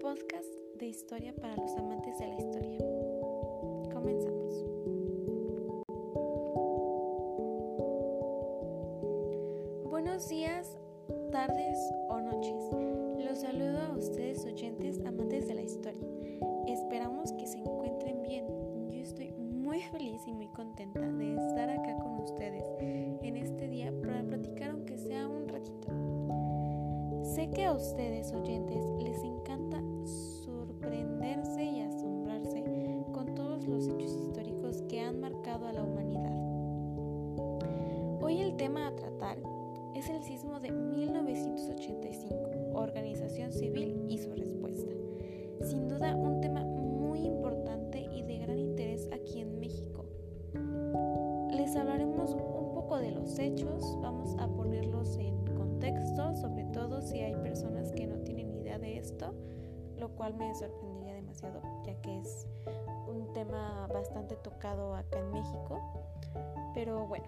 podcast de historia para los amantes de la historia. Comenzamos. Buenos días, tardes o noches. Los saludo a ustedes oyentes amantes de la historia. Esperamos que se encuentren bien. Yo estoy muy feliz y muy contenta de estar acá con ustedes en este día para platicar aunque sea un ratito. Sé que a ustedes oyentes les encanta Hoy el tema a tratar es el sismo de 1985, organización civil y su respuesta. Sin duda un tema muy importante y de gran interés aquí en México. Les hablaremos un poco de los hechos, vamos a ponerlos en contexto, sobre todo si hay personas que no tienen idea de esto, lo cual me sorprendería demasiado, ya que es un tema bastante tocado acá en México. Pero bueno,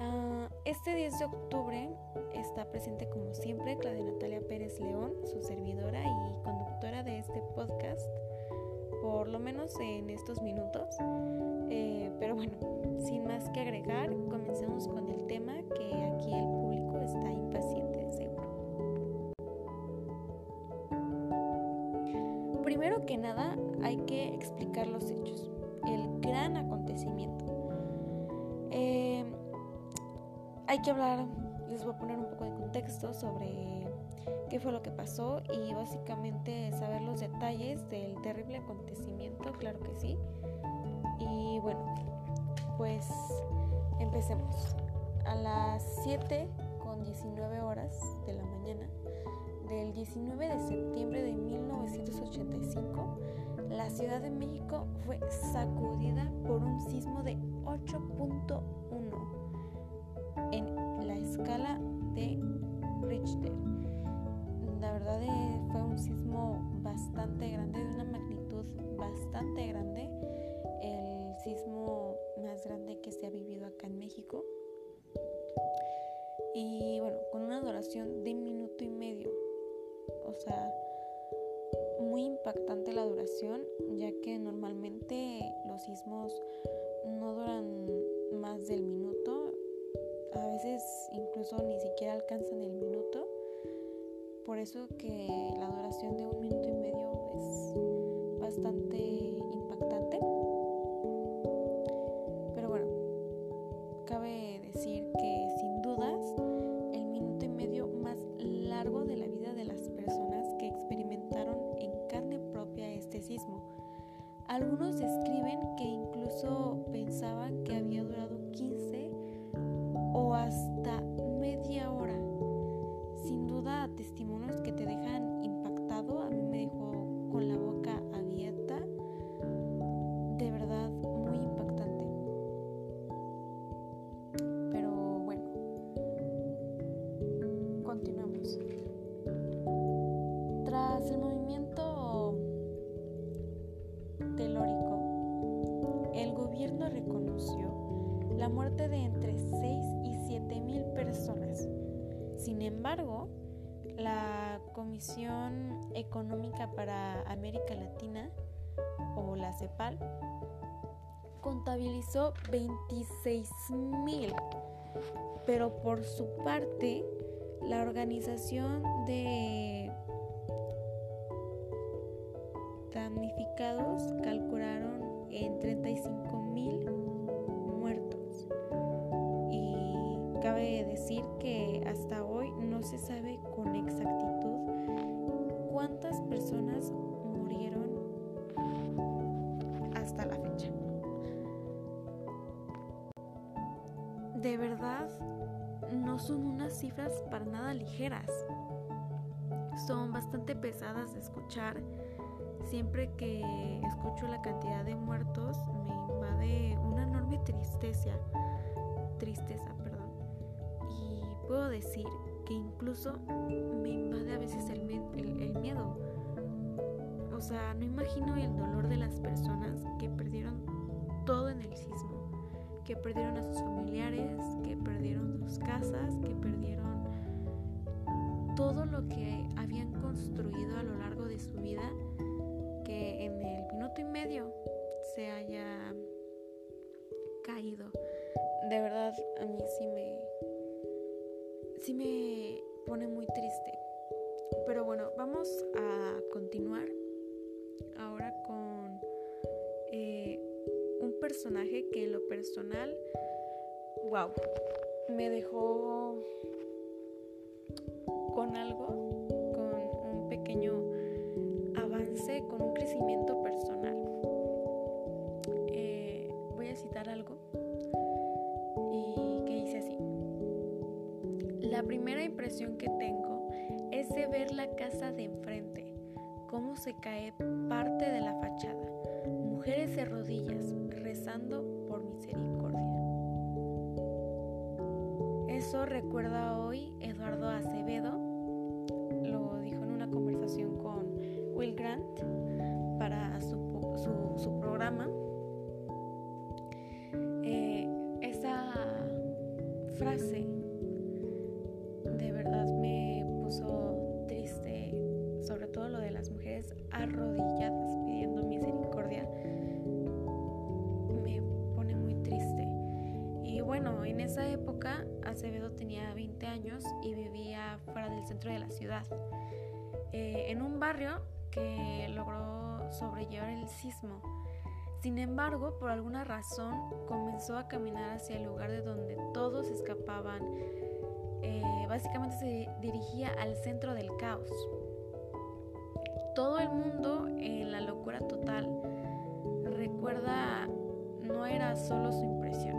Uh, este 10 de octubre está presente como siempre Claudia Natalia Pérez León, su servidora y conductora de este podcast, por lo menos en estos minutos. Eh, pero bueno, sin más que agregar, comencemos con el tema que aquí el público está impaciente, seguro. Primero que nada, hay que hablar, les voy a poner un poco de contexto sobre qué fue lo que pasó y básicamente saber los detalles del terrible acontecimiento, claro que sí. Y bueno, pues empecemos. A las 7 con 19 horas de la mañana del 19 de septiembre de 1985, la Ciudad de México fue sacudida por un sismo de 8.1 en la escala de Richter. La verdad eh, fue un sismo bastante grande, de una magnitud bastante grande, el sismo más grande que se ha vivido acá en México. Y bueno, con una duración de minuto y medio. O sea, muy impactante la duración, ya que normalmente los sismos no duran más del minuto, a veces incluso ni siquiera alcanzan el minuto. Por eso que la duración de un minuto y medio es bastante impactante. Pero bueno, cabe decir que Tras el movimiento telórico, el gobierno reconoció la muerte de entre 6 y 7 mil personas. Sin embargo, la Comisión Económica para América Latina, o la CEPAL, contabilizó 26 mil. Pero por su parte, la organización de que hasta hoy no se sabe con exactitud cuántas personas murieron hasta la fecha. De verdad, no son unas cifras para nada ligeras. Son bastante pesadas de escuchar. Siempre que escucho la cantidad de muertos me invade una enorme tristeza, tristeza, puedo decir que incluso me invade a veces el, el, el miedo. O sea, no imagino el dolor de las personas que perdieron todo en el sismo, que perdieron a sus familiares, que perdieron sus casas, que perdieron todo lo que habían construido a lo largo de su vida que en el minuto y medio se haya caído. De verdad, a mí sí me sí me pone muy triste. Pero bueno, vamos a continuar ahora con eh, un personaje que en lo personal, wow, me dejó con algo, con un pequeño La primera impresión que tengo es de ver la casa de enfrente, cómo se cae parte de la fachada, mujeres de rodillas rezando por misericordia. Eso recuerda hoy Eduardo Acevedo, lo dijo en una conversación con Will Grant para su, programa. Eh, esa frase bueno, en esa época Acevedo tenía 20 años y vivía fuera del centro de la ciudad, eh, en un barrio que logró sobrellevar el sismo. Sin embargo, por alguna razón comenzó a caminar hacia el lugar de donde todos escapaban. Eh, básicamente se dirigía al centro del caos. Todo el mundo en la locura total recuerda no era solo su impresión.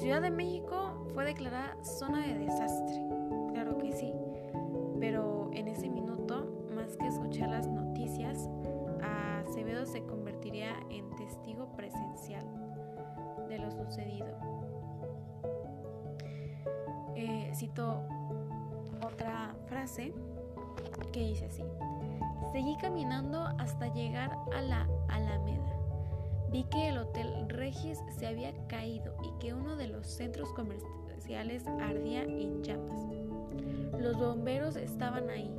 Ciudad de México fue declarada zona de desastre, claro que sí, pero en ese minuto, más que escuchar las noticias, Acevedo se convertiría en testigo presencial de lo sucedido. Eh, cito otra frase que dice así, seguí caminando hasta llegar a la Alameda Vi que el Hotel Regis se había caído y que uno de los centros comerciales ardía en llamas. Los bomberos estaban ahí.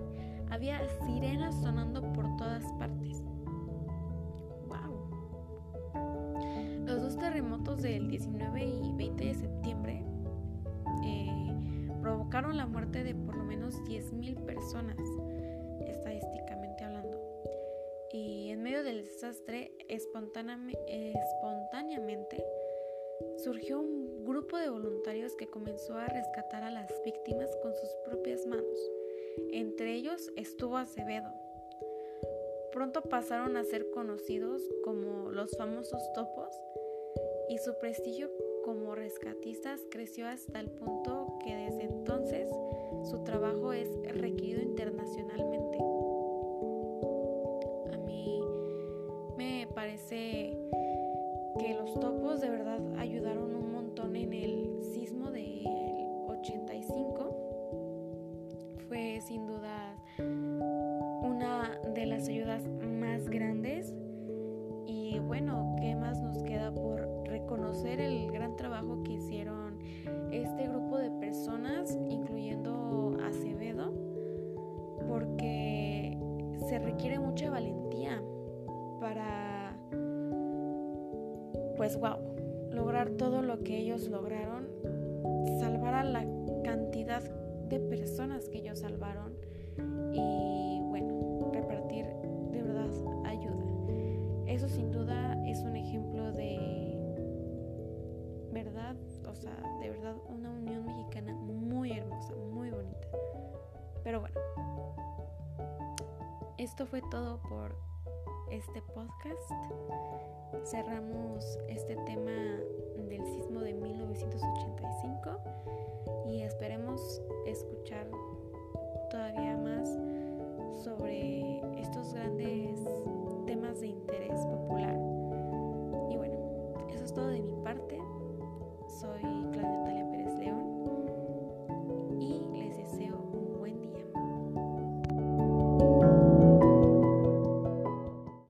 Había sirenas sonando por todas partes. ¡Wow! Los dos terremotos del 19 y 20 de septiembre eh, provocaron la muerte de por lo menos 10.000 personas estadísticamente del desastre, espontáneamente, surgió un grupo de voluntarios que comenzó a rescatar a las víctimas con sus propias manos. Entre ellos estuvo Acevedo. Pronto pasaron a ser conocidos como los famosos topos y su prestigio como rescatistas creció hasta el punto que desde entonces su trabajo es bueno, ¿qué más nos queda por reconocer el gran trabajo que hicieron este grupo de personas, incluyendo Acevedo? Porque se requiere mucha valentía para pues wow, lograr todo lo que ellos lograron, salvar a la cantidad de personas que ellos salvaron y de verdad, o sea, de verdad una unión mexicana muy hermosa, muy bonita. Pero bueno, esto fue todo por este podcast cerramos este tema del sismo de 1985 y esperemos escuchar todavía más